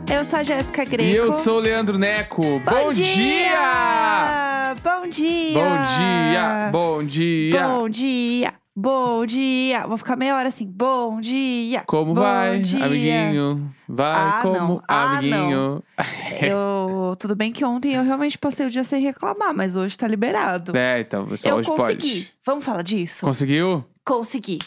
Terça-feira, 19 de outubro. Eu sou a Jéssica Greco. E eu sou o Leandro Neco. Bom, dia! Bom dia! Bom dia! Bom dia! Bom dia! Bom dia! Vou ficar meia hora assim. Bom dia! Como Bom vai, dia. amiguinho? Vai Ah, como não. Ah, amiguinho. Eu, tudo bem que ontem eu realmente passei o dia sem reclamar, mas hoje tá liberado. É, então, pessoal, eu hoje consegui. pode. Vamos falar disso? Conseguiu? Consegui.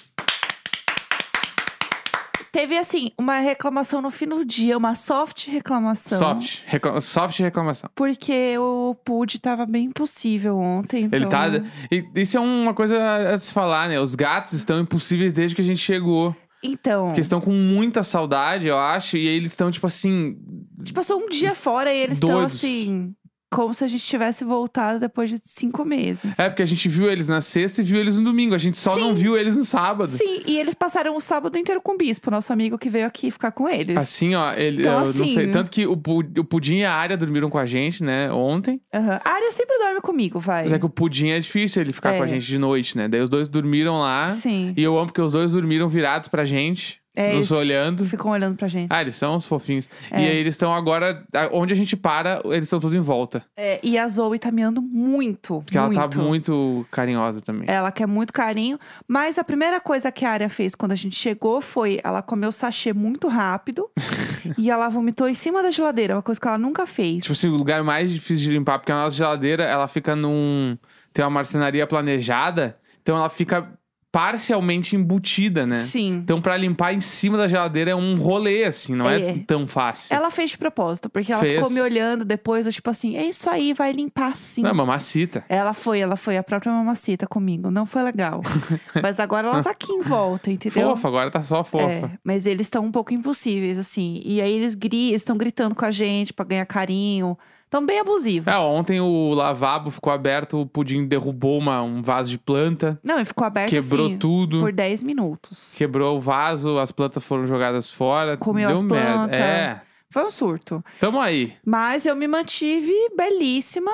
Teve, assim, uma reclamação no fim do dia, uma soft reclamação. Soft. Recla- Soft reclamação. Porque o PUD tava bem impossível ontem. Ele então- tá. e Isso é uma coisa a se falar, né? Os gatos estão impossíveis desde que a gente chegou. Então. Porque estão com muita saudade, eu acho. E aí eles estão, tipo assim. Tipo, passou um dia fora e eles estão assim. Como se a gente tivesse voltado depois de cinco meses. É, porque a gente viu eles na sexta e viu eles no domingo. A gente só Sim. não viu eles no sábado. Sim, e eles passaram o sábado inteiro com o bispo, nosso amigo que veio aqui ficar com eles. Assim, ó, ele, Então, eu não assim- sei. Tanto que o, Pu- o Pudim e a Área dormiram com a gente, né, ontem. Aham. A área sempre dorme comigo, vai. Mas é que o Pudim é difícil ele ficar com a É. gente de noite, né? Daí os dois dormiram lá. Sim. E eu amo porque os dois dormiram virados pra gente, É, nos eles olhando. Ficam olhando pra gente. Ah, eles são os fofinhos. É. E aí eles estão agora. Onde a gente para, eles estão tudo em volta. É, e a Zoe tá miando muito. Porque muito. ela tá muito carinhosa também. Ela quer muito carinho. Mas a primeira coisa que a área fez quando a gente chegou foi ela comeu sachê muito rápido e ela vomitou em cima da geladeira, uma coisa que ela nunca fez. Tipo assim, o lugar mais difícil de limpar, porque a nossa geladeira, ela fica num. Tem uma marcenaria planejada, então ela fica parcialmente embutida, né? Sim. Então, pra limpar em cima da geladeira é um rolê, assim, não é, É. tão fácil. Ela fez de propósito, porque ela Fez. ficou me olhando depois, eu, tipo assim, é isso aí, vai limpar sim. Não, é mamacita. Ela foi, ela foi a própria mamacita comigo, não foi legal. mas agora ela tá aqui em volta, entendeu? Fofa, agora tá só fofa. É, mas eles estão um pouco impossíveis, assim. E aí eles gri estão gritando com a gente pra ganhar carinho. Estão bem abusivos. É, ontem o lavabo ficou aberto, o pudim derrubou uma, um vaso de planta, Não, e ficou aberto quebrou assim, tudo, por 10 minutos. quebrou o vaso, as plantas foram jogadas fora. Comeu deu as merda. plantas. É, Foi um surto. tamo aí. Mas eu me mantive belíssima,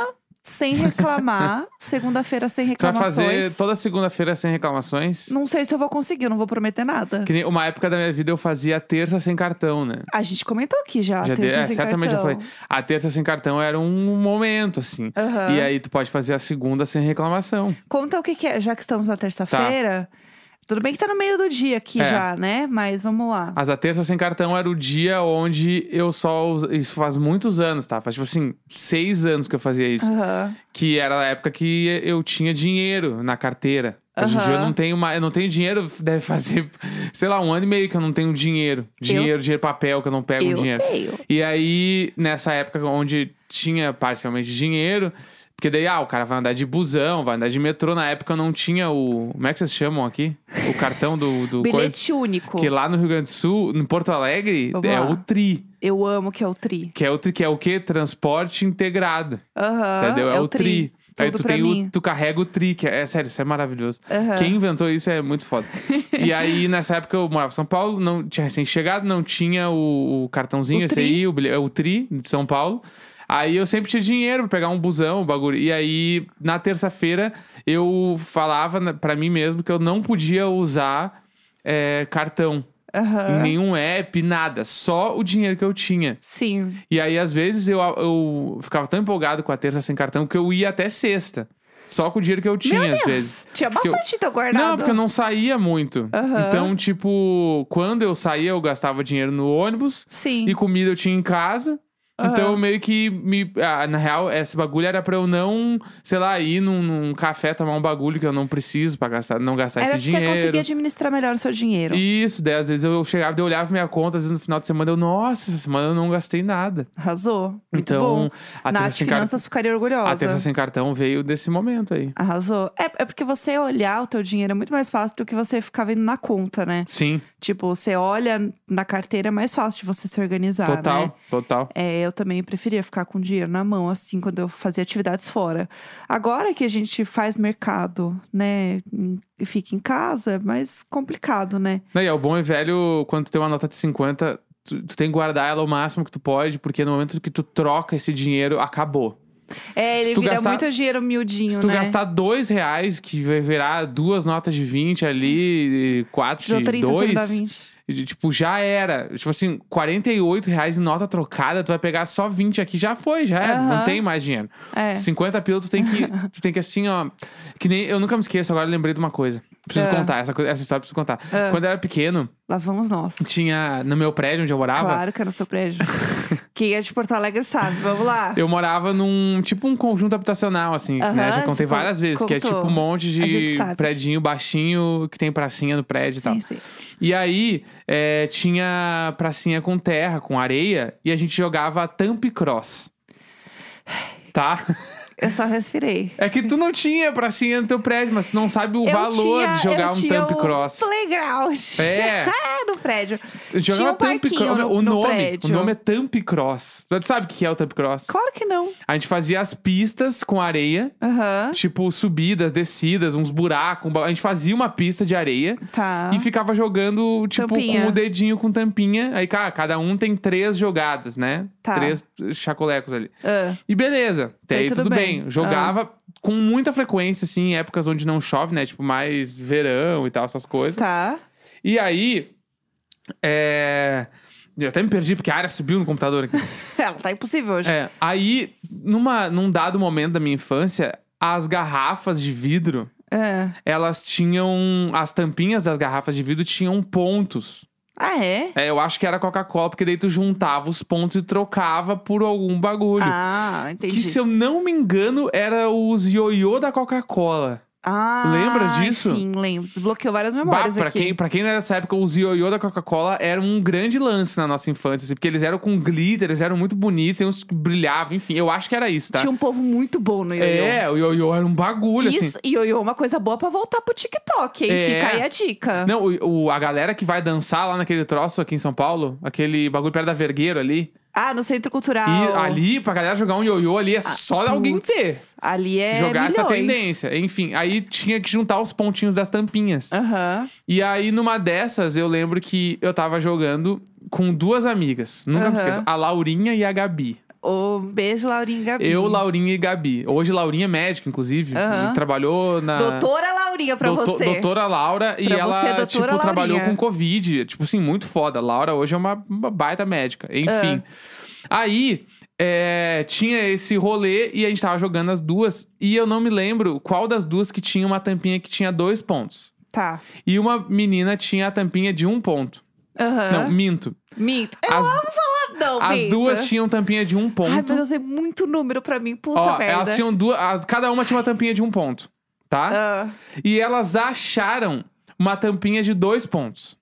sem reclamar. Segunda-feira sem Você vai reclamações. fazer toda segunda-feira sem reclamações? Não sei se eu vou conseguir, eu não vou prometer nada. Que nem uma época da minha vida eu fazia terça sem cartão, né? A gente comentou aqui já, Já terça dei- é, sem certamente cartão. eu falei. A terça sem cartão era um momento, assim. Aham. E aí tu pode fazer a segunda sem reclamação. Conta o que, que é, já que estamos na terça-feira. Tudo bem que tá no meio do dia aqui É. já, né? Mas vamos lá. Mas a terça sem cartão era o dia onde eu só. Isso faz muitos anos, tá? Faz tipo assim, seis anos que eu fazia isso. Aham. Que era a época que eu tinha dinheiro na carteira. Hoje em dia eu não tenho mais. Eu não tenho dinheiro, deve fazer, sei lá, um ano e meio que eu não tenho dinheiro. Dinheiro, dinheiro papel, que eu não pego Eu dinheiro. tenho. E aí, nessa época onde tinha parcialmente dinheiro, porque daí, ah, o cara vai andar de busão, vai andar de metrô. Na época não tinha o. Como é que vocês chamam aqui? O cartão do. do coisa. Bilhete único. Que lá no Rio Grande do Sul, em Porto Alegre, Vamos é lá. o TRI. Eu amo que é o tri. Que é o TRI, que é o quê? Transporte integrado. Aham. entendeu? É, o tri. Aí Tudo tu tem o. Tu carrega o tri, que é, é sério, isso é maravilhoso. Aham. Quem inventou isso é muito foda. e aí, nessa época, eu morava em São Paulo, não tinha recém-chegado, não tinha o, o cartãozinho, O esse tri. aí, o, o TRI de São Paulo. Aí eu sempre tinha dinheiro pra pegar um busão, o bagulho. E aí, na terça-feira, eu falava na- pra mim mesmo que eu não podia usar é, cartão. Em Aham. nenhum app, nada. Só o dinheiro que eu tinha. Sim. E aí, às vezes, eu, eu ficava tão empolgado com a terça sem cartão que eu ia até sexta. Só com o dinheiro que eu tinha, Meu às Deus. vezes. Tinha Porque eu- bastante então guardado. Não, porque eu não saía muito. Aham. Então, tipo, quando eu saía, eu gastava dinheiro no ônibus Sim. e comida eu tinha em casa. Então, Aham. eu meio que me. ah, na real, esse bagulho era pra eu não, sei lá, ir num, num café tomar um bagulho que eu não preciso pra gastar, não gastar Era esse você dinheiro. conseguir administrar melhor o seu dinheiro. Isso, daí às vezes eu chegava, eu olhava minha conta, às vezes no final de semana eu, nossa, essa semana eu não gastei nada. Arrasou. Muito então, bom. a Nath sem car... Finanças ficaria orgulhosa. a terça sem cartão veio desse momento aí. Arrasou. É, é porque você olhar o teu dinheiro é muito mais fácil do que você ficar vendo na conta, né? Sim, Tipo, você olha na carteira, é mais fácil de você se organizar, total, né? total. É, eu também preferia ficar com dinheiro na mão, assim, quando eu fazia atividades fora. Agora que a gente faz mercado, né, e fica em casa, é mais complicado, né? Não, e é o bom e velho, quando tu tem uma nota de 50, tu, tu tem que guardar ela o máximo que tu pode, porque no momento que tu troca esse dinheiro, acabou. É, ele vira gastar- muito dinheiro miudinho, Se tu né? gastar dois reais, que vai virar duas notas de 20 ali, quatro Tirou de 30, você me dá dois, 20. Tipo, já era. Tipo assim, 48 reais em nota trocada, tu vai pegar só 20 aqui, já foi, já era. Não Aham. tem mais dinheiro. É. 50 pila, tu tem que, tu tem que assim, ó. Que nem. Eu nunca me esqueço, agora lembrei de uma coisa. Preciso Ah. contar, essa, coisa- essa história eu preciso contar. Ah. Quando eu era pequeno, Lá vamos nós. tinha. No meu prédio onde eu morava, Claro que é no seu prédio. Quem é de Porto Alegre sabe. Vamos lá. eu morava num. Tipo um conjunto habitacional, assim, né? Já contei tipo, várias vezes, que é contou. tipo um monte de predinho baixinho que tem pracinha no prédio e tal. Sim, sim. E aí, é, tinha pracinha com terra, com areia, e a gente jogava Thump Cross. Tá? Eu só respirei. É que tu não tinha pracinha no teu prédio, mas tu não sabe o Eu valor tinha- de jogar um Thump um Cross. Playground. É. no prédio. Tinha um Thump Cross. no- o no nome, prédio. o nome é Thump Cross. Tu sabe o que é o Thump Cross? Claro que não. A gente fazia as pistas com areia, Aham. tipo subidas, descidas, uns buracos. um A gente fazia uma pista de areia. Tá. E ficava jogando, tipo, Tampinha. com o dedinho com tampinha. Aí, cara, cada um tem três jogadas, né? Tá. Três chacolecos ali. Ah, E beleza, até Aí aí tudo tudo, bem. Bem. Jogava com muita frequência, assim, em épocas onde não chove, né? Tipo, mais verão e tal, essas coisas. tá. E aí, é... Eu até me perdi, porque a área subiu no computador aqui. Ela tá impossível hoje. É, aí, numa, num dado momento da minha infância, as garrafas de vidro, É. elas tinham... As tampinhas das garrafas de vidro tinham pontos. Ah, é? É, eu acho que era Coca-Cola, porque daí tu juntava os pontos e trocava por algum bagulho. Ah, entendi. que, se eu não me engano, era os ioiô da Coca-Cola. Ah, Lembra disso? Sim, lembro. Desbloqueou várias Bah, memórias pra, aqui. quem, pra quem não era dessa época, os ioiô da Coca-Cola eram um grande lance na nossa infância, assim, porque eles eram com glitter, eles eram muito bonitos, tem uns que brilhavam, enfim, eu acho que era isso, tá? Tinha um povo muito bom no ioiô. É, o ioiô era um bagulho, assim. Isso, ioiô é uma coisa boa pra voltar pro TikTok, hein? É. Fica aí a dica. Não, o, o- a galera que vai dançar lá naquele troço aqui em São Paulo, aquele bagulho perto da Vergueiro ali, Ah, no Centro Cultural. e ali, pra galera jogar um ioiô ali, é só alguém Putz, ter. Ali é jogar essa milhões. tendência. Enfim, aí tinha que juntar os pontinhos das tampinhas. Aham. E aí, numa dessas, eu lembro que eu tava jogando com duas amigas. Nunca me Aham. esqueço. A Laurinha e a Gabi. Um beijo, Laurinha e Gabi. Eu, Laurinha e Gabi. Hoje, Laurinha é médica, inclusive. Trabalhou na. Doutora Laurinha pra Doutor- você. Doutora Laura. e Pra ela, você, doutora tipo, Laurinha. trabalhou com Covid. Tipo assim, muito foda. Laura hoje é uma, uma baita médica. Enfim. Ah. Aí. é, tinha esse rolê e a gente tava jogando as duas. E eu não me lembro qual das duas que tinha uma tampinha que tinha dois pontos. Tá. E uma menina tinha a tampinha de um ponto. Aham. Não, minto. Minto. Eu As, amo falar não, as duas tinham tampinha de um Ai, ponto. meu Deus, é muito número pra mim. Puta Ó, merda. elas tinham duas. as- cada uma tinha uma tampinha de um ponto, tá? Ah, E elas acharam uma tampinha de dois pontos.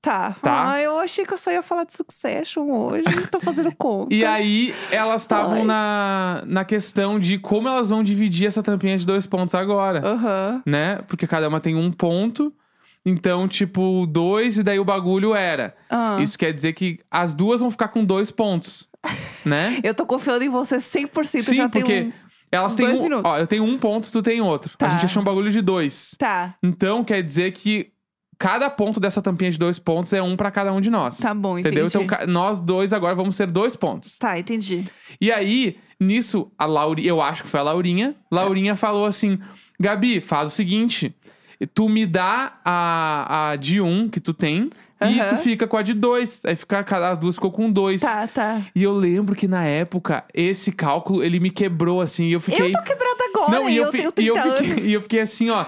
tá. Tá. Ah, eu achei que eu só ia falar de Succession hoje. Tô fazendo conta. E aí, elas Ai. estavam na, na questão de como elas vão dividir essa tampinha de dois pontos agora, Aham. né? Porque cada uma tem um ponto. Então, tipo, dois, e daí o bagulho era. Ah. Isso quer dizer que as duas vão ficar com dois pontos, né? Eu tô confiando em você 100%. Sim, já porque tem um... elas têm um. minutos. Ó, eu tenho um ponto, tu tem outro. Tá. A gente achou um bagulho de dois. Tá, Então, quer dizer que cada ponto dessa tampinha de dois pontos é um pra cada um de nós. tá bom, Entendeu? entendi. Então, nós dois agora vamos ter dois pontos. Tá, entendi. E aí, nisso, a Lauri, eu acho que foi a Laurinha. Laurinha falou assim: Gabi, faz o seguinte. Tu me dá a, a de um que tu tem e Aham. tu fica com a de dois. Aí fica, as duas ficou com dois. Tá, tá. E eu lembro que na época, esse cálculo, ele me quebrou assim. E eu fiquei. Eu tô quebrada agora Não, e e eu, eu, fi- tenho e eu 30 fiquei, anos. e eu fiquei assim, ó.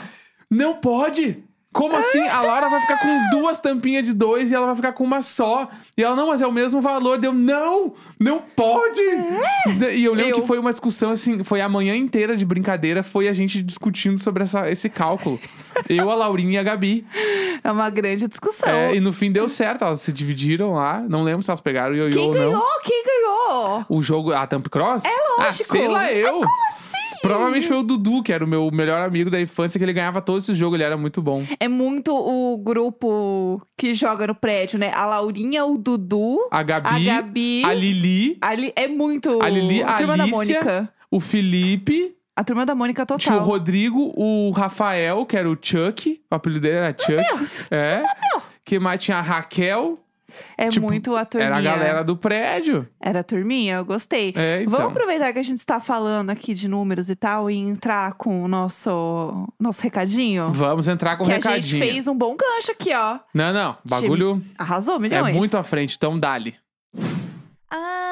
Não pode! Como assim? A Laura vai ficar com duas tampinhas de dois e ela vai ficar com uma só. E ela, não, mas é o mesmo valor. Deu, não! Não pode! E eu lembro Eu. que foi uma discussão, assim, foi a manhã inteira de brincadeira, foi a gente discutindo sobre essa, esse cálculo. eu, a Laurinha e a Gabi. É uma grande discussão. É, e no fim deu certo, elas se dividiram lá. Não lembro se elas pegaram o ioiô Quem ou ganhou? não. Quem ganhou? O jogo, a Thump Cross? É Ah, lógico. sei lá eu. Como assim? Provavelmente foi o Dudu, que era o meu melhor amigo da infância, que ele ganhava todos esses jogos, ele era muito bom. É muito o grupo que joga no prédio, né? A Laurinha, o Dudu, A Gabi, a Gabi. a Lili, a Li- É muito. A Lili, a turma da Alicia, Mônica. o Felipe, A turma da Mônica total. tinha o Rodrigo, o Rafael, que era o Chuck, o apelido dele era Chuck. Deus. É. Que mais tinha a Raquel, É Tipo, muito a turminha. Era a galera do prédio. Era a turminha, eu gostei. É, então. Vamos aproveitar que a gente está falando aqui de números e tal e entrar com o nosso, nosso recadinho? Vamos entrar com o que a recadinho. gente fez um bom gancho aqui, ó. Não, não. Bagulho Arrasou, é milhões. muito à frente, então dali. Ai,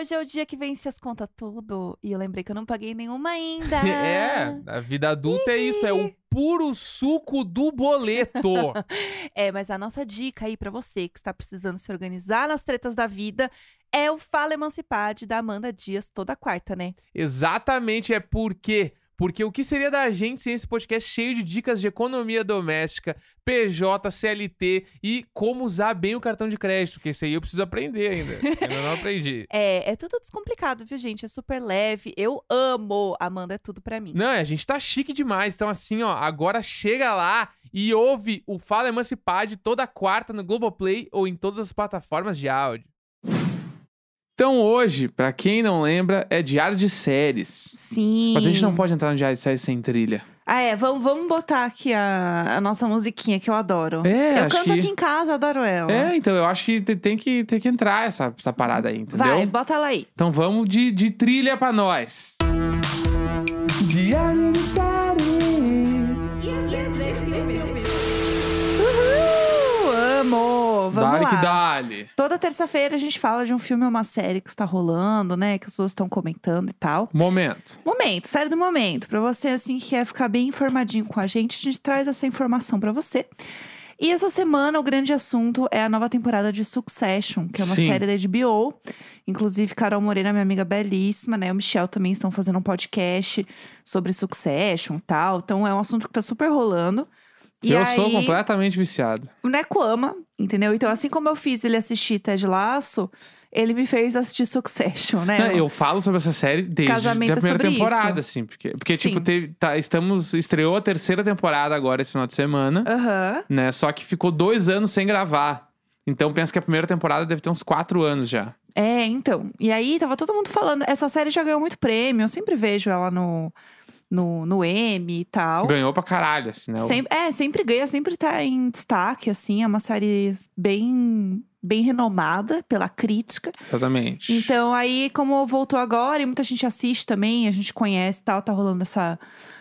hoje é o dia que vence as contas tudo. E eu lembrei que eu não paguei nenhuma ainda. É, a vida adulta é isso, é o puro suco do boleto. É, mas a nossa dica aí pra você que está precisando se organizar nas tretas da vida é o Fala Emancipade da Amanda Dias toda quarta, né? Exatamente, é porque porque o que seria da gente sem esse podcast cheio de dicas de economia doméstica, PJ, CLT e como usar bem o cartão de crédito, que isso aí eu preciso aprender ainda. Eu não aprendi. É, é tudo descomplicado, viu, gente? É super leve. Eu amo. Amanda é tudo pra mim. Não, a gente tá chique demais. Então, assim, ó, agora chega lá e ouve o Fala Emancipade toda quarta no Globoplay ou em todas as plataformas de áudio. Então, hoje, pra quem não lembra, é diário de séries. Sim. Mas a gente não pode entrar no diário de séries sem trilha. Ah, é. Vamos, vamos botar aqui a, a nossa musiquinha que eu adoro. É, eu acho canto que- aqui em casa, adoro ela. É, então eu acho que te- tem que, tem que entrar essa, essa parada aí, entendeu? Vai, bota ela aí. Então vamos de, de trilha pra nós. Diário de Toda terça-feira a gente fala de um filme ou uma série que está rolando, né? Que as pessoas estão comentando e tal. Momento. Momento, série do momento. Pra você, assim, que quer ficar bem informadinho com a gente, a gente traz essa informação pra você. E essa semana o grande assunto é a nova temporada de Succession, que é uma Sim. série da HBO. Inclusive, Carol Moreira, minha amiga belíssima, né? O Michel também estão fazendo um podcast sobre Succession e tal. Então é um assunto que tá super rolando. E eu aí, sou completamente viciado. o Neco ama, entendeu? Então, assim como eu fiz ele assistir Ted Laço, ele me fez assistir Succession, né? Não, eu falo sobre essa série desde Casamento a primeira temporada, isso. assim. Porque, porque Sim. tipo, teve, tá, estamos. Estreou a terceira temporada agora, esse final de semana, Aham. né? Só que ficou dois anos sem gravar. Então penso que a primeira temporada deve ter uns quatro anos já. É, então. E aí, tava todo mundo falando. Essa série já ganhou muito prêmio. Eu sempre vejo ela no, no, no Emmy e tal. Ganhou pra caralho, assim, né? Sempre, é, sempre ganha, sempre tá em destaque, assim. É uma série bem, bem renomada pela crítica. Exatamente. Então, aí, como voltou agora e muita gente assiste também, a gente conhece e tal, tá rolando essa.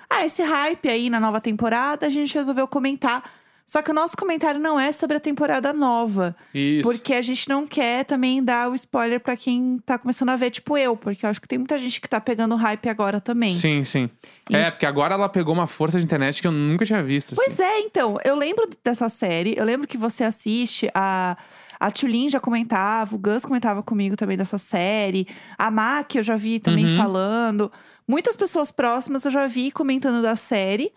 Ah, esse hype aí na nova temporada, a gente resolveu comentar. Só que o nosso comentário não é sobre a temporada nova. Isso. Porque a gente não quer também dar o spoiler pra quem tá começando a ver, tipo eu. Porque eu acho que tem muita gente que tá pegando hype agora também. Sim, sim. E- É, porque agora ela pegou uma força de internet que eu nunca tinha visto. assim. Pois é, então. Eu lembro dessa série. Eu lembro que você assiste. A, a Tulin já comentava. O Gus comentava comigo também dessa série. A Mac eu já vi também Uhum. falando. Muitas pessoas próximas eu já vi comentando da série.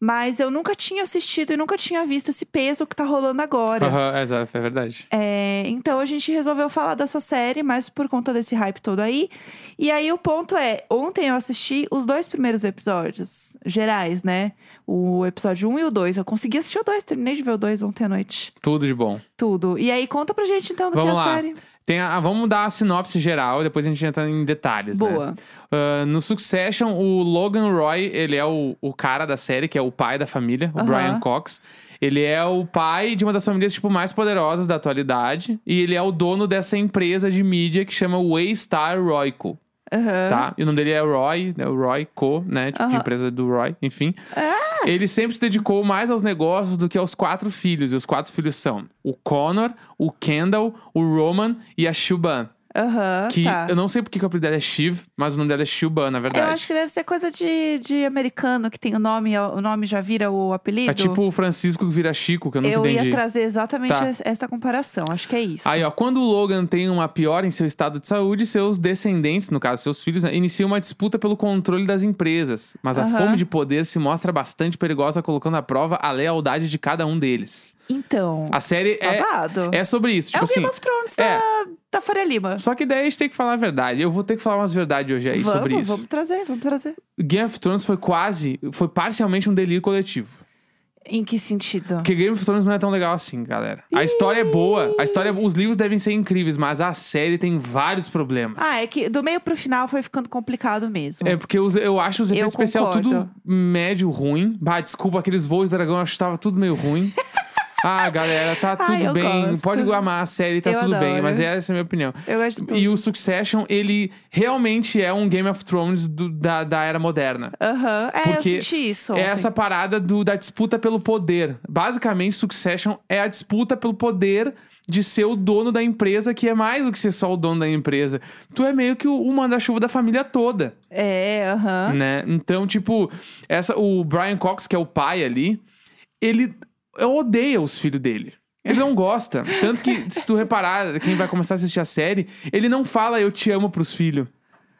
Mas eu nunca tinha assistido e nunca tinha visto esse peso que tá rolando agora. Aham, exato, é verdade. É, então a gente resolveu falar dessa série, mas por conta desse hype todo aí. E aí o ponto é, ontem eu assisti os dois primeiros episódios gerais, né? O episódio 1 e o 2. Eu consegui assistir o 2, terminei de ver o 2 ontem à noite. Tudo de bom. Tudo. E aí conta pra gente então do Vamos que é a lá. série. Tem a, vamos dar a sinopse geral depois a gente entra em detalhes, né? Boa. Ah, no Succession, o Logan Roy, ele é o, o cara da série, que é o pai da família, o Aham. Brian Cox. Ele é o pai de uma das famílias, tipo, mais poderosas da atualidade. E ele é o dono dessa empresa de mídia que chama Waystar Royco, Aham. tá? E o nome dele é Roy, né? O Roy Co, né? Tipo, de Aham. empresa do Roy, enfim. Ele sempre se dedicou mais aos negócios do que aos quatro filhos. E os quatro filhos são o Connor, o Kendall, o Roman e a Shuban. Aham, Que tá. eu não sei porque que o apelido dela é Shiv, mas o nome dela é Shuban, na Eu verdade. acho que deve ser coisa de, de americano, que tem o nome, o nome já vira o apelido. É tipo o Francisco que vira Chico, que eu nunca eu entendi. ia trazer exatamente Tá. es- essa comparação. Acho que é isso. Aí, ó, quando o Logan tem uma piora em seu estado de saúde, seus descendentes, no caso, seus filhos, né, iniciam uma disputa pelo controle das empresas. Mas a Aham. fome de poder se mostra bastante perigosa, colocando à prova a lealdade de cada um deles. Então, A série é, babado. é sobre isso. É Tipo o assim. Game of Thrones é. da, Lima. Só que daí a gente tem que falar a verdade. Eu vou ter que falar umas verdades hoje aí vamos, sobre isso. vamos trazer, vamos trazer. Game of Thrones foi quase, foi parcialmente um delírio coletivo. Em que sentido? Porque Game of Thrones não é tão legal assim, galera. A história é boa, a história, os livros devem ser incríveis, mas a série tem vários problemas. Ah, é que do meio pro final foi ficando complicado mesmo. É porque os- eu acho os efeitos especiais tudo médio ruim. Bah, desculpa, aqueles voos do dragão eu acho que tava tudo meio ruim. Ah, galera, tá Ai, tudo eu bem. gosto. Pode amar a série, tá Eu tudo bem. adoro. Mas essa é a minha opinião. Eu gosto de tudo. E o Succession, ele realmente é um Game of Thrones do- da, da era moderna. Aham. É, eu senti isso. É ontem. essa parada do, da disputa pelo poder. Basicamente, Succession é a disputa pelo poder de ser o dono da empresa, que é mais do que ser só o dono da empresa. Tu é meio que o, o manda-chuva da família toda, É, aham. né? Então, tipo, essa, o Brian Cox, que é o pai ali, ele odeia os filhos dele. Ele não gosta. Tanto que, se tu reparar, quem vai começar a assistir a série, ele não fala eu te amo pros filhos.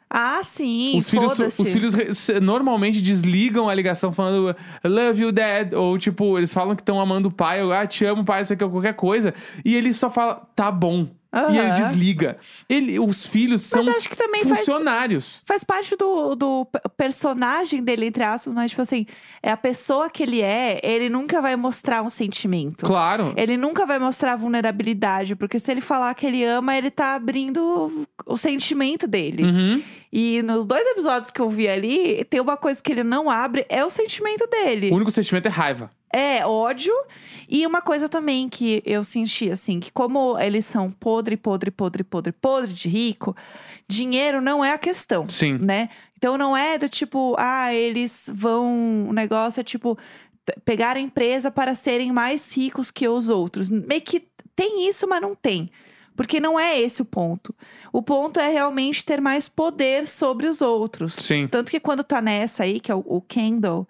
Ah, sim. Os filhos, os filhos normalmente desligam a ligação falando love you, dad. Ou tipo, eles falam que estão amando o pai, ou ah, te amo, pai, isso aqui é qualquer coisa. E ele só fala, tá bom. E ele desliga. Ele, os filhos são também faz, funcionários. faz parte do, do pe- personagem dele, entre aspas, mas, tipo assim, é a pessoa que ele é, ele nunca vai mostrar um sentimento. Claro. Ele nunca vai mostrar vulnerabilidade, porque se ele falar que ele ama, ele tá abrindo o sentimento dele. Uhum. E nos dois episódios que eu vi ali, tem uma coisa que ele não abre, é o sentimento dele. O único sentimento é raiva. É, ódio. E uma coisa também que eu senti, assim, que como eles são podre, podre, podre, podre, podre de rico, dinheiro não é a questão, Sim. né? Então não é do tipo, ah, eles vão. O negócio é tipo, pegar a empresa para serem mais ricos que os outros. Meio que tem isso, mas não tem. Porque não é esse o ponto. O ponto é realmente ter mais poder sobre os outros. Sim. Tanto que quando tá nessa aí, que é o, o Kendall.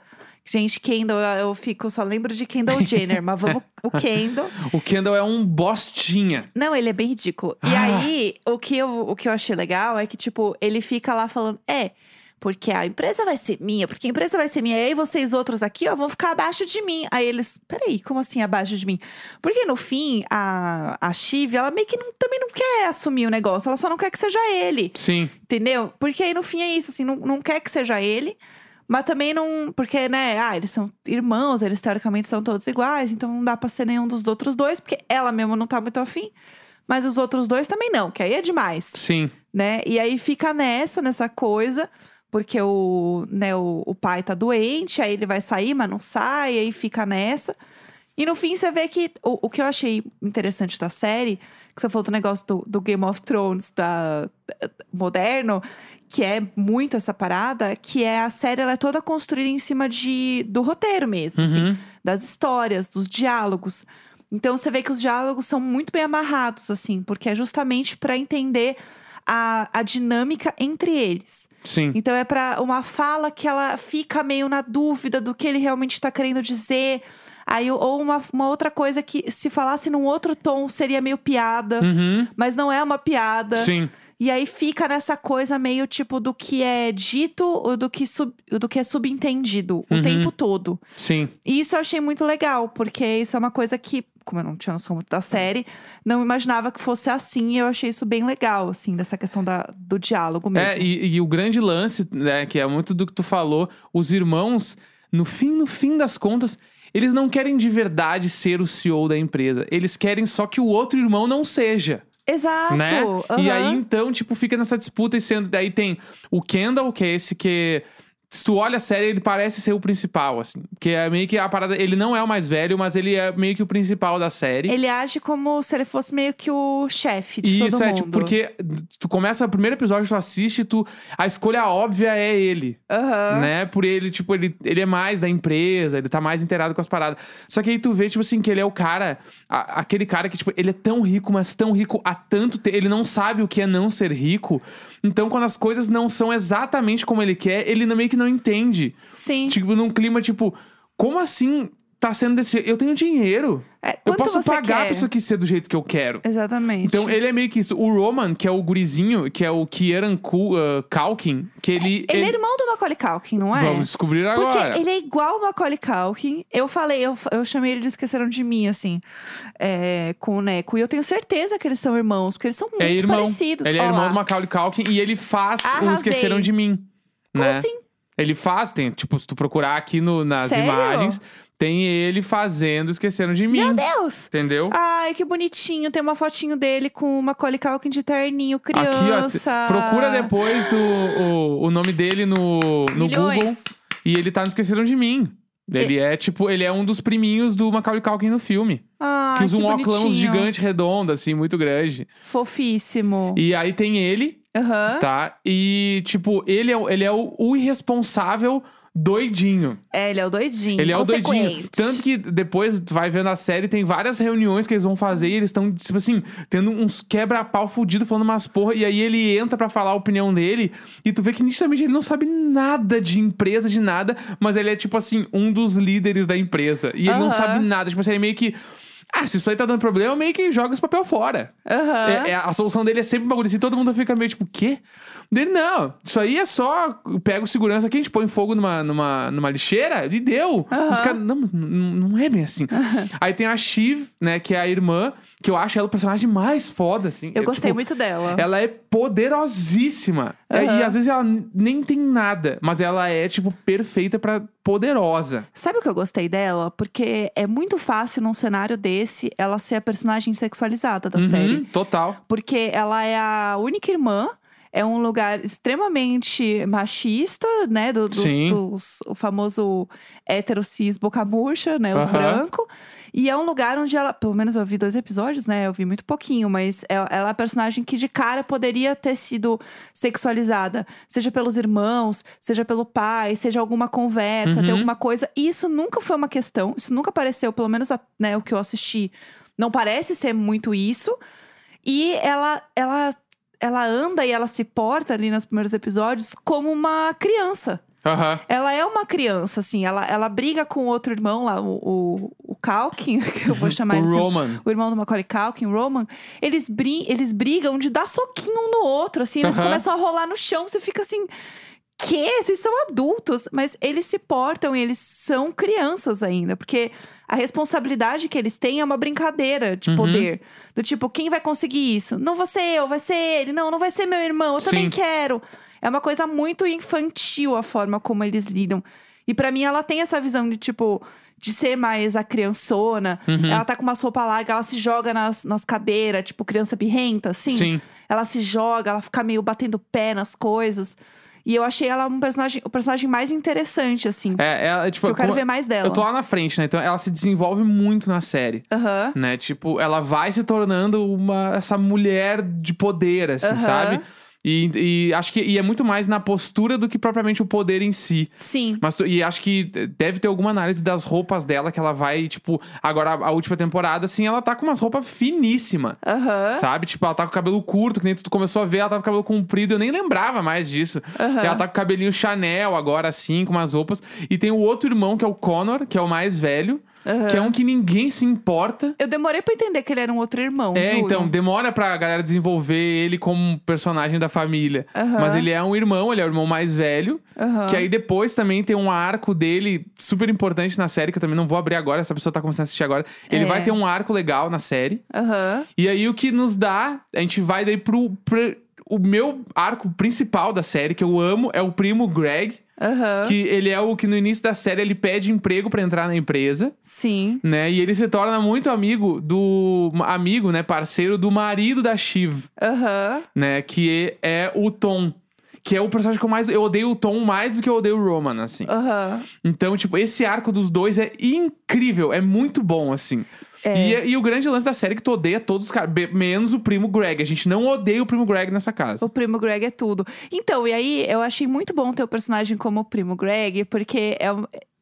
Gente, Kendall, eu eu fico, só lembro de Kendall Jenner, mas vamos. O Kendall. O Kendall é um bostinha. Não, ele é bem ridículo. E Ah. aí, o que, eu, o que eu achei legal é que, tipo, ele fica lá falando, é. Porque a empresa vai ser minha, porque a empresa vai ser minha. E aí vocês outros aqui, ó, vão ficar abaixo de mim. Aí eles, peraí, como assim abaixo de mim? Porque no fim, a, a Chive, ela meio que não- também não quer assumir o negócio. Ela só não quer que seja ele. Sim. Entendeu? Porque aí no fim é isso, assim, não, não quer que seja ele, mas também não. Porque, né, ah, eles são irmãos, eles teoricamente são todos iguais, então não dá pra ser nenhum dos outros dois, porque ela mesma não tá muito afim, mas os outros dois também não, que aí é demais, Sim. né? E aí fica nessa, nessa coisa. Porque o, né, o, o pai tá doente, aí ele vai sair, mas não sai, aí fica nessa. E no fim você vê que o, o que eu achei interessante da série, que você falou do negócio do, do Game of Thrones da, da- moderno, que é muito essa parada, que é a série ela é toda construída em cima de, do roteiro mesmo, assim, Uhum. das histórias, dos diálogos. Então você vê que os diálogos são muito bem amarrados, assim, porque é justamente para entender a, a dinâmica entre eles. Sim. Então é pra uma fala que ela fica meio na dúvida do que ele realmente tá querendo dizer. Aí, ou uma, uma outra coisa que, se falasse num outro tom, seria meio piada, Uhum. mas não é uma piada. Sim. E aí fica nessa coisa meio tipo do que é dito ou do que, sub, do que é subentendido o Uhum. tempo todo. Sim. E isso eu achei muito legal, porque isso é uma coisa que, como eu não tinha noção muito da série, não imaginava que fosse assim. E eu achei isso bem legal, assim, dessa questão da, do diálogo mesmo. É, e, e o grande lance, né, que é muito do que tu falou, os irmãos, no fim, no fim das contas, eles não querem de verdade ser o CEO da empresa. Eles querem só que o outro irmão não seja. Exato. né? E aí, então, tipo, fica nessa disputa e sendo. Daí tem o Kendall, que é esse que. Se tu olha a série, ele parece ser o principal, assim. Porque é meio que a parada. Ele não é o mais velho, mas ele é meio que o principal da série. Ele age como se ele fosse meio que o chefe de E todo isso é mundo. tipo, porque tu começa o primeiro episódio, tu assiste, tu. A escolha óbvia é ele. Aham. Né? Por ele, tipo, ele, ele é mais da empresa, ele tá mais inteirado com as paradas. Só que aí tu vê, tipo assim, que ele é o cara, a- aquele cara que, tipo, ele é tão rico, mas tão rico há tanto tempo. Ele não sabe o que é não ser rico. Então, quando as coisas não são exatamente como ele quer, ele meio que não entende. Sim. Tipo, num clima, tipo, como assim tá sendo desse jeito? Eu tenho dinheiro. É, Eu posso pagar quer? pra isso aqui ser do jeito que eu quero. Exatamente. Então, ele é meio que isso. O Roman, que é o gurizinho, que é o Kieran uh, Culkin, que ele... Ele é irmão do Macaulay Culkin, não é? Vamos descobrir Porque agora. ele é igual o Macaulay Culkin. Eu falei, eu, eu chamei ele de Esqueceram de Mim, assim, é, com o Neco. E eu tenho certeza que eles são irmãos, porque eles são muito é irmão. parecidos. Ele é Ó irmão do Macaulay Culkin e ele faz o Arrasei. Esqueceram de Mim. Como né? assim? Ele faz, tem, tipo, se tu procurar aqui no, nas Sério? imagens, tem ele fazendo Esqueceram de Mim. Meu Deus! Entendeu? Ai, que bonitinho. Tem uma fotinho dele com o Macaulay Culkin de terninho, Aqui, ó. criança. Procura depois o, o, o nome dele no, no Milhões. Google. E ele tá no Esqueceram de Mim. Ele é tipo, ele é um dos priminhos do Macaulay Culkin no filme. Ah, que usa um óculos gigante, redondo, assim, muito grande. Fofíssimo. E aí tem ele, Aham. tá? E, tipo, ele é, ele é o, o irresponsável doidinho. É, ele é o doidinho. Ele é o doidinho. Tanto que depois vai vendo a série, tem várias reuniões que eles vão fazer e eles estão, tipo assim, tendo uns quebra-pau fudido, falando umas porra. E aí ele entra pra falar a opinião dele. E tu vê que nitidamente ele não sabe nada de empresa, de nada. Mas ele é, tipo assim, um dos líderes da empresa. E ele não Aham. sabe nada. Tipo assim, ele meio que. Ah, se isso aí tá dando problema, meio que joga esse papel fora. Aham. É- é- a solução dele é sempre um bagulho assim, todo mundo fica meio tipo, quê? Dele, não, isso aí é só. Pega o segurança aqui, a gente põe fogo numa, numa, numa lixeira e deu. Aham. Os caras, não, não, não é bem assim. Aí tem a Shiv, né, que é a irmã, que eu acho ela o personagem mais foda, assim. Eu É, gostei tipo, muito dela. Ela é poderosíssima. É, Aham. E às vezes ela nem tem nada, mas ela é, tipo, perfeita pra poderosa. Sabe o que eu gostei dela? Porque é muito fácil num cenário desse ela ser a personagem sexualizada da Uhum, série. Total. Porque ela é a única irmã. É um lugar extremamente machista, né? Do, dos, dos- o famoso hétero cis boca murcha, né? Os Aham. brancos. E é um lugar onde ela, pelo menos eu vi dois episódios, né? Eu vi muito pouquinho, mas é- ela é a personagem que de cara poderia ter sido sexualizada, seja pelos irmãos, seja pelo pai, seja alguma conversa, ter Uhum. alguma coisa. E isso nunca foi uma questão, isso nunca apareceu, pelo menos né, o que eu assisti, não parece ser muito isso. E ela, ela, ela anda e ela se porta ali nos primeiros episódios como uma criança. Aham. Ela é uma criança, assim. Ela, ela briga com o outro irmão lá, o, o, o Calkin, que eu vou chamar O ele assim, Roman. o irmão do Macaulay Culkin, Roman, eles, brin eles brigam de dar soquinho um no outro, assim, eles Aham. começam a rolar no chão, você fica assim, que? Vocês são adultos, mas eles se portam e eles são crianças ainda, porque a responsabilidade que eles têm é uma brincadeira de Uhum. poder. Do tipo, quem vai conseguir isso? Não vou ser eu, vai ser ele. Não, não vai ser meu irmão, eu também Sim. quero. É uma coisa muito infantil a forma como eles lidam. E pra mim ela tem essa visão de tipo de ser mais a criançona. Uhum. Ela tá com uma roupa larga, ela se joga nas, nas cadeiras, tipo criança birrenta, assim. Sim. Ela se joga, ela fica meio batendo pé nas coisas. E eu achei ela um personagem, o personagem mais interessante, assim. É, ela, tipo, que eu quero ver mais dela. Eu tô lá na frente, né? Então ela se desenvolve muito na série. Aham. Né? Tipo, ela vai se tornando uma essa mulher de poder, assim, Aham. sabe? E, e acho que e é muito mais na postura do que propriamente o poder em si. Sim. Mas, e acho que deve ter alguma análise das roupas dela que ela vai, tipo, agora a, a última temporada, assim, ela tá com umas roupas finíssimas. Aham. Sabe? Tipo, ela tá com o cabelo curto, que nem tu começou a ver, ela tava com o cabelo comprido, eu nem lembrava mais disso. Aham. Ela tá com o cabelinho Chanel agora, assim, com umas roupas. E tem o outro irmão, que é o Connor, que é o mais velho, Aham. que é um que ninguém se importa. Eu demorei pra entender que ele era um outro irmão. É, juro. então, demora pra galera desenvolver ele como um personagem da família. Aham. Mas ele é um irmão, ele é o irmão mais velho. Aham. Que aí depois também tem um arco dele super importante na série, que eu também não vou abrir agora, essa pessoa tá começando a assistir agora. Ele É. vai ter um arco legal na série. E aí o que nos dá, a gente vai daí pro. pro- o meu arco principal da série, que eu amo, é o primo Greg. Aham. Que ele é o que no início da série ele pede emprego pra entrar na empresa, Sim. né? E ele se torna muito amigo do. Amigo, né? Parceiro do marido da Shiv, Aham. né? Que é o Tom. Que é o personagem que eu mais. Eu odeio o Tom mais do que eu odeio o Roman, assim. Aham. Então, tipo, esse arco dos dois é incrível, é muito bom, assim. É. E, e o grande lance da série é que tu odeia todos os caras, menos o primo Greg. A gente não odeia o primo Greg nessa casa. O primo Greg é tudo. Então, e aí eu achei muito bom ter o personagem como o primo Greg, porque é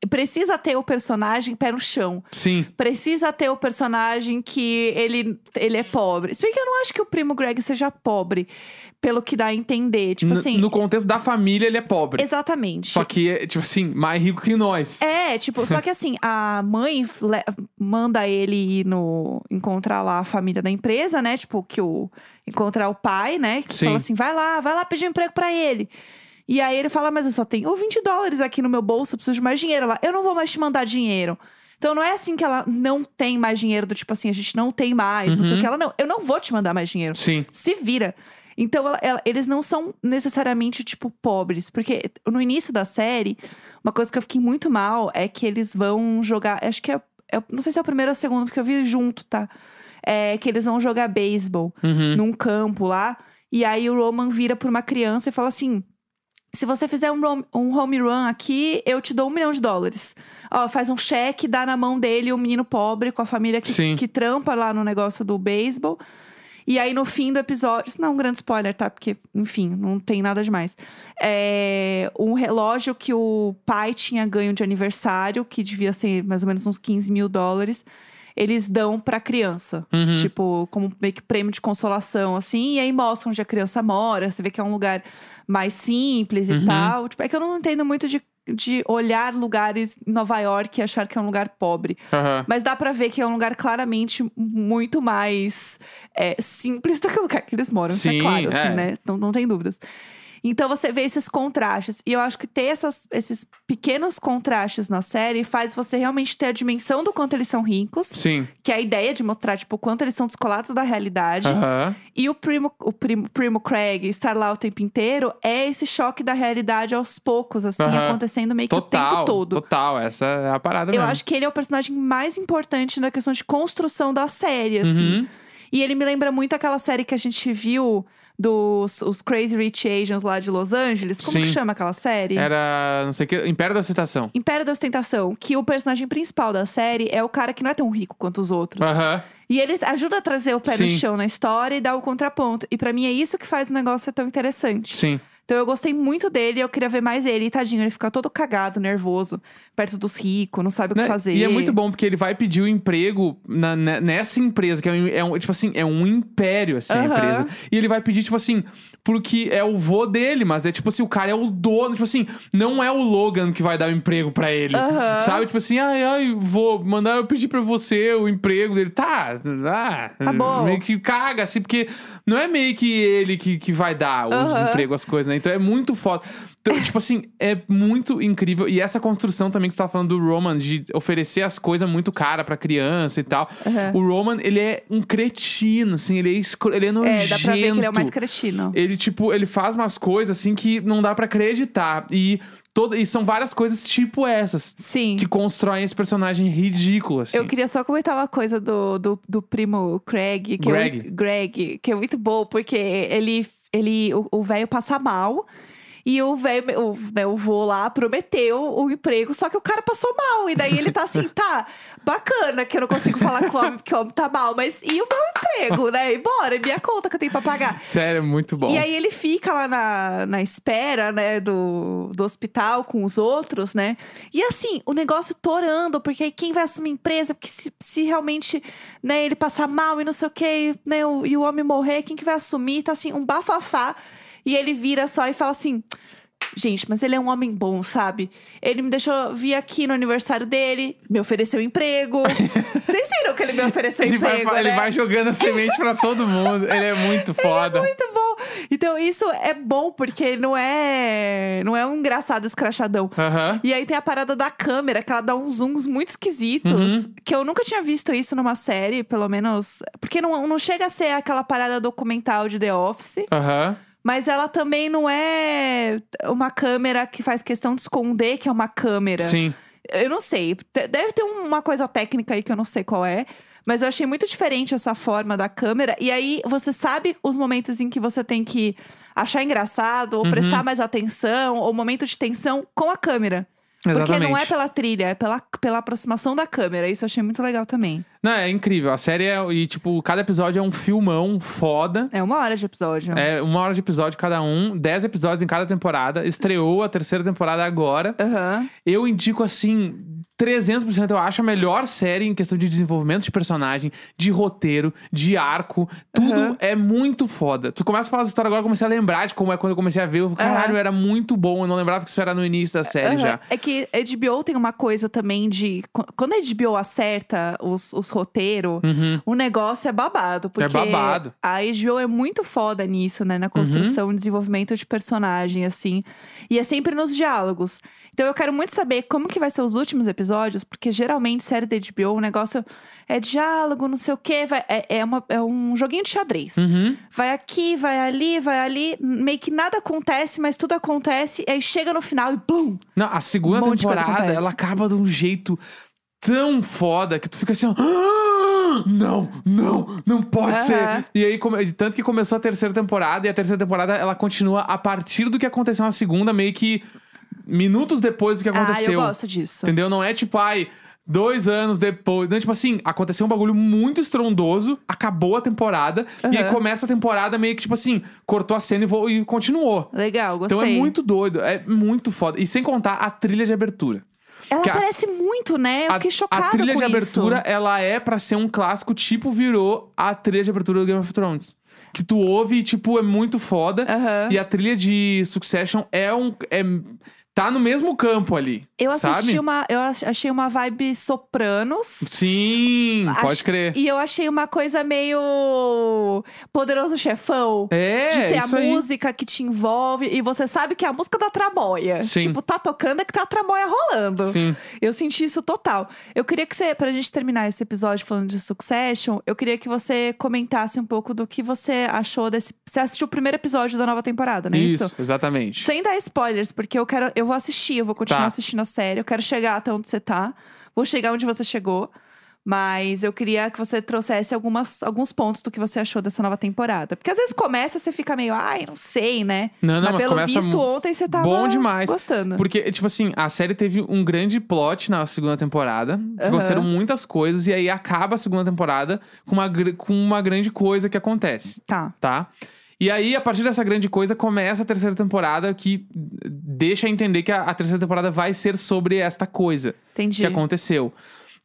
precisa ter o personagem pé no chão. Sim. Precisa ter o personagem que ele, ele é pobre. Se bem que eu não acho que o primo Greg seja pobre, pelo que dá a entender. Tipo N- assim. No contexto da família, ele é pobre. Exatamente. Só que, é, tipo assim, mais rico que nós. É, tipo, só que assim, a mãe manda ele ir no encontrar lá a família da empresa, né? Tipo, que o encontrar o pai, né? Que Sim. fala assim: vai lá, vai lá pedir um emprego pra ele. E aí ele fala: Mas eu só tenho 20 dólares aqui no meu bolso, eu preciso de mais dinheiro. Ela, eu não vou mais te mandar dinheiro. Então não é assim que ela não tem mais dinheiro, do tipo assim, a gente não tem mais, não sei o Uhum. que. Ela, não, eu não vou te mandar mais dinheiro. Sim. Se vira. Então, ela- ela- eles não são necessariamente, tipo, pobres. Porque no início da série, uma coisa que eu fiquei muito mal é que eles vão jogar. Acho que é. é- não sei se é o primeiro ou o segundo, porque eu vi junto, tá? É que eles vão jogar beisebol Uhum. num campo lá. E aí o Roman vira pra uma criança e fala assim: se você fizer um, rom- um home run aqui, eu te dou um milhão de dólares. Ó, faz um cheque, dá na mão dele um menino pobre com a família que, Sim. que trampa lá no negócio do beisebol. E aí, no fim do episódio. Isso não é um grande spoiler, tá? Porque, enfim, não tem nada demais. É um relógio que o pai tinha ganho de aniversário, que devia ser mais ou menos uns 15 mil dólares. Eles dão pra criança. Uhum. Tipo, como meio que prêmio de consolação, assim. E aí mostram onde a criança mora. Você vê que é um lugar mais simples e Uhum. tal. Tipo, é que eu não entendo muito de, de olhar lugares em Nova York e achar que é um lugar pobre. Aham. Mas dá pra ver que é um lugar claramente muito mais é, simples do que o lugar que eles moram. É Sim, claro, assim, é. né? Não, não tem dúvidas. Então você vê esses contrastes. E eu acho que ter essas- esses pequenos contrastes na série faz você realmente ter a dimensão do quanto eles são ricos. Sim. Que é a ideia de mostrar, tipo, o quanto eles são descolados da realidade. Aham. E o primo, o primo, primo Craig estar lá o tempo inteiro é esse choque da realidade aos poucos, assim, Aham. acontecendo meio que o Total. tempo todo. Total. Essa é a parada Eu mesmo. acho que ele é o personagem mais importante na questão de construção da série, assim. Uhum. E ele me lembra muito aquela série que a gente viu dos os Crazy Rich Asians lá de Los Angeles. Como que Sim. chama aquela série? Era, não sei o que, Império da Citação. Império da Ostentação, que o personagem principal da série é o cara que não é tão rico quanto os outros. Aham. E ele ajuda a trazer o pé no Sim. chão na história e dar o contraponto. E pra mim é isso que faz o negócio ser tão interessante. Sim. Então eu gostei muito dele, eu queria ver mais ele. E tadinho, ele fica todo cagado, nervoso, perto dos ricos, não sabe o que Né? fazer. E é muito bom porque ele vai pedir o emprego na- ne- nessa empresa, que é um, é um- tipo assim, é um império, assim, a empresa. E ele vai pedir, tipo assim, porque é o vô dele, mas é tipo assim, o cara é o dono, tipo assim, não é o Logan que vai dar o emprego pra ele. Sabe? Tipo assim, ai, ai, vou mandar eu pedir pra você o emprego dele. Tá, ah, Tá bom. meio que caga, assim, porque não é meio que ele que, que vai dar os empregos, as coisas, né? Então é muito foda. Então, tipo assim, é muito incrível. E essa construção também que você tava falando do Roman, de oferecer as coisas muito cara pra criança e tal. Aham. O Roman, ele é um cretino, assim, ele é, escro... ele é nojento. É, dá pra ver que ele é o mais cretino. Ele, tipo, ele faz umas coisas, assim, que não dá pra acreditar. E, todo... e são várias coisas tipo essas. Sim. Que constroem esse personagem ridículo, assim. Eu queria só comentar uma coisa do, do, do primo Craig, que Greg. É muito, Greg, que é muito bom, porque ele, ele o- velho passa mal. E o velho, o, né, o vô lá prometeu o emprego, só que o cara passou mal. E daí ele tá assim, tá, bacana que eu não consigo falar com o homem, que o homem tá mal, mas e o meu emprego, né? E bora, é minha conta que eu tenho pra pagar. Sério, é muito bom. E aí ele fica lá na, na espera, né, do, do hospital com os outros, né? E assim, o negócio torando, porque aí quem vai assumir empresa? Porque se, se realmente, né, ele passar mal e não sei o quê, né, o- e o homem morrer, quem que vai assumir? Tá assim, um bafafá. E ele vira só e fala assim... Gente, mas ele é um homem bom, sabe? Ele me deixou vir aqui no aniversário dele, me ofereceu emprego. Vocês viram que ele me ofereceu Ele, emprego, vai, ele né? vai jogando a semente pra todo mundo. Ele é muito foda. Muito bom. Então, isso é bom, porque não é, não é um engraçado escrachadão. Aham. E aí tem a parada da câmera, que ela dá uns zooms muito esquisitos. Uhum. Que eu nunca tinha visto isso numa série, pelo menos. Porque não, não chega a ser aquela parada documental de The Office. Aham. Mas ela também não é uma câmera que faz questão de esconder que é uma câmera. Sim. Eu não sei. Deve ter uma coisa técnica aí que eu não sei qual é. Mas eu achei muito diferente essa forma da câmera. E aí você sabe os momentos em que você tem que achar engraçado, ou Uhum. prestar mais atenção, ou momento de tensão com a câmera. Porque não é Exatamente. pela trilha, é pela, pela aproximação da câmera. Isso eu achei muito legal também. Não, é incrível. A série é. E, tipo, cada episódio é um filmão foda. É uma hora de episódio. É uma hora de episódio cada um, dez episódios em cada temporada. Estreou a terceira temporada agora. Aham. Eu indico, assim, 300%. Eu acho a melhor série em questão de desenvolvimento de personagem, de roteiro, de arco. Tudo Aham. é muito foda. Tu começa a falar essa história agora, eu comecei a lembrar de como é quando eu comecei a ver. Eu, Caralho, era muito bom. Eu não lembrava que isso era no início da série já. É que HBO tem uma coisa também de. qu- Quando a HBO acerta os, os roteiros, Uhum. o negócio é babado. Porque babado. Uhum. a HBO é muito foda nisso, né? Na construção e desenvolvimento de personagem, assim. E é sempre nos diálogos. Então eu quero muito saber como que vai ser os últimos episódios, porque geralmente série da HBO, o negócio é diálogo, não sei o quê. vai- é, é, uma- é um joguinho de xadrez. Uhum. Vai aqui, vai ali, vai ali. Meio que nada acontece, mas tudo acontece. E aí chega no final e blum! Não, a segunda Um temporada, ela acaba de um jeito tão foda que tu fica assim, ó. "Ah!" "Ah, não, não, não pode Aham. ser. E aí, come- tanto que começou a terceira temporada, e a terceira temporada ela continua a partir do que aconteceu na segunda, meio que minutos depois do que Ah, aconteceu. eu gosto disso. Entendeu? Não é tipo, ai, dois anos depois. Não, tipo assim, aconteceu um bagulho muito estrondoso, acabou a temporada, e aí começa a temporada meio que, tipo assim, cortou a cena e, e continuou. Legal, gostei. Então é muito doido, é muito foda. E sem contar a trilha de abertura. Ela que a- parece muito, né? Eu A, fiquei chocada a trilha de abertura, isso. ela é pra ser um clássico, tipo, virou a trilha de abertura do Game of Thrones. Que tu ouve e, tipo, é muito foda. E a trilha de Succession é um. É, tá no mesmo campo ali. Eu assisti sabe? uma. Eu ach- achei uma vibe sopranos. Sim, pode crer. E eu achei uma coisa meio poderoso chefão. É, de ter a aí. música que te envolve e você sabe que é a música da tramóia. Sim. Tipo, tá tocando é que tá a tramóia rolando. Sim. Eu senti isso total. Eu queria que você, pra gente terminar esse episódio falando de Succession, eu queria que você comentasse um pouco do que você achou desse. Você assistiu o primeiro episódio da nova temporada, não é isso? Isso, exatamente. Sem dar spoilers, porque eu quero. Eu vou assistir, eu vou continuar Tá. assistindo a série, eu quero chegar até onde você tá. Vou chegar onde você chegou. Mas eu queria que você trouxesse algumas, alguns pontos do que você achou dessa nova temporada. Porque às vezes começa, você fica meio, ai, não sei, né? Não, não, mas, mas pelo visto, ontem você tava bom demais. gostando. Porque, tipo assim, a série teve um grande plot na segunda temporada. Aham. Aconteceram muitas coisas. E aí acaba a segunda temporada com uma, com uma grande coisa que acontece. Tá. tá? E aí, a partir dessa grande coisa, começa a terceira temporada que deixa entender que a, a terceira temporada vai ser sobre esta coisa Entendi. que aconteceu.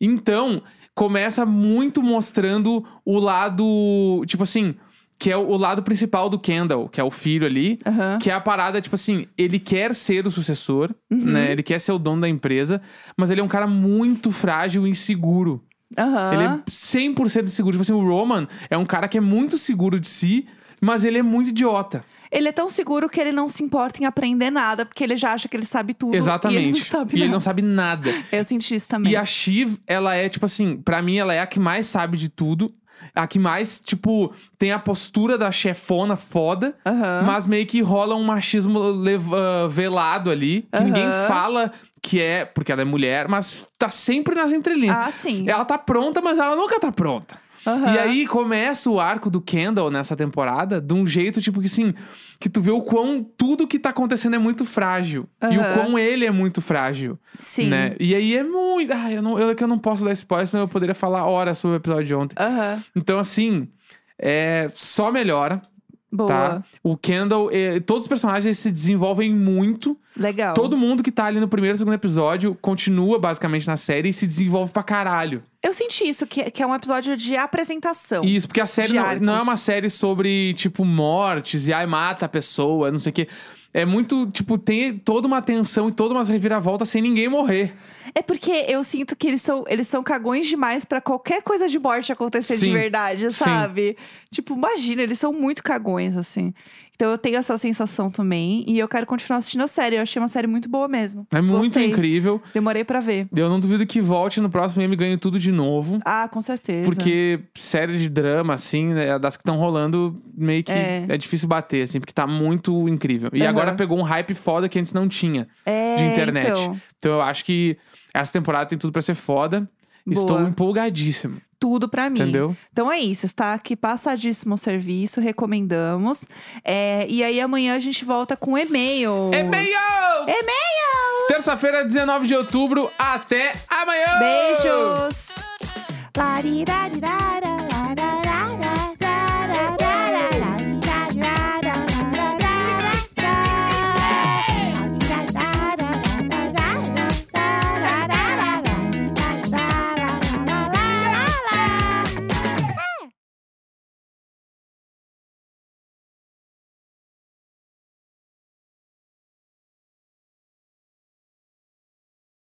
Então, começa muito mostrando o lado, tipo assim, que é o, o lado principal do Kendall, que é o filho ali. Aham. Que é a parada, tipo assim, ele quer ser o sucessor, Uhum. né? Ele quer ser o dono da empresa, mas ele é um cara muito frágil e inseguro. Aham. Ele é 100% inseguro. Tipo assim, o Roman é um cara que é muito seguro de si, mas ele é muito idiota. Ele é tão seguro que ele não se importa em aprender nada, porque ele já acha que ele sabe tudo. Exatamente. E ele não sabe E ele nada. não sabe nada. Eu senti isso também. E a Shiv, ela é, tipo assim, pra mim, ela é a que mais sabe de tudo. A que mais, tipo, tem a postura da chefona foda. Mas meio que rola um machismo ah, velado ali. Que ninguém fala que é, porque ela é mulher, mas tá sempre nas entrelinhas. Ah, sim. Ela tá pronta, mas ela nunca tá pronta. Aham. E aí começa o arco do Kendall nessa temporada de um jeito, tipo, que assim, que tu vê o quão tudo que tá acontecendo é muito frágil. E o quão ele é muito frágil. Sim. Né? E aí é muito. Ah, eu não, eu, é que eu não posso dar spoiler, senão eu poderia falar horas sobre o episódio de ontem. Aham. Então, assim, é só melhora, Boa. tá? O Kendall, eh, todos os personagens se desenvolvem muito. Legal. Todo mundo que tá ali no primeiro e segundo episódio continua basicamente na série e se desenvolve pra caralho. Eu senti isso, que, que é um episódio de apresentação. Isso, porque a série de não, não é arcos. uma série sobre, tipo, mortes e ai, mata a pessoa, não sei o quê. É muito, tipo, tem toda uma tensão e toda umas reviravoltas sem ninguém morrer. É porque eu sinto que eles são, eles são cagões demais pra qualquer coisa de morte acontecer de Sim. verdade, sabe? Tipo, imagina, eles são muito cagões, assim. Então eu tenho essa sensação também. E eu quero continuar assistindo a série. Eu achei uma série muito boa mesmo. É muito Gostei. incrível. Demorei pra ver. Eu não duvido que volte no próximo e me ganhe tudo de novo. Ah, com certeza. Porque série de drama, assim, né, das que estão rolando, meio que É. é. difícil bater, assim, porque tá muito incrível. E Aham. agora pegou um hype foda que antes não tinha é, de internet. Então, Então eu acho que essa temporada tem tudo pra ser foda. Boa. Estou empolgadíssimo, tudo pra mim. entendeu? Então é isso, está aqui passadíssimo o serviço, recomendamos. É, e aí amanhã a gente volta com e-mails. E-mail! E-mails! Terça-feira, 19 de outubro. Até amanhã! Beijos! Larirarara.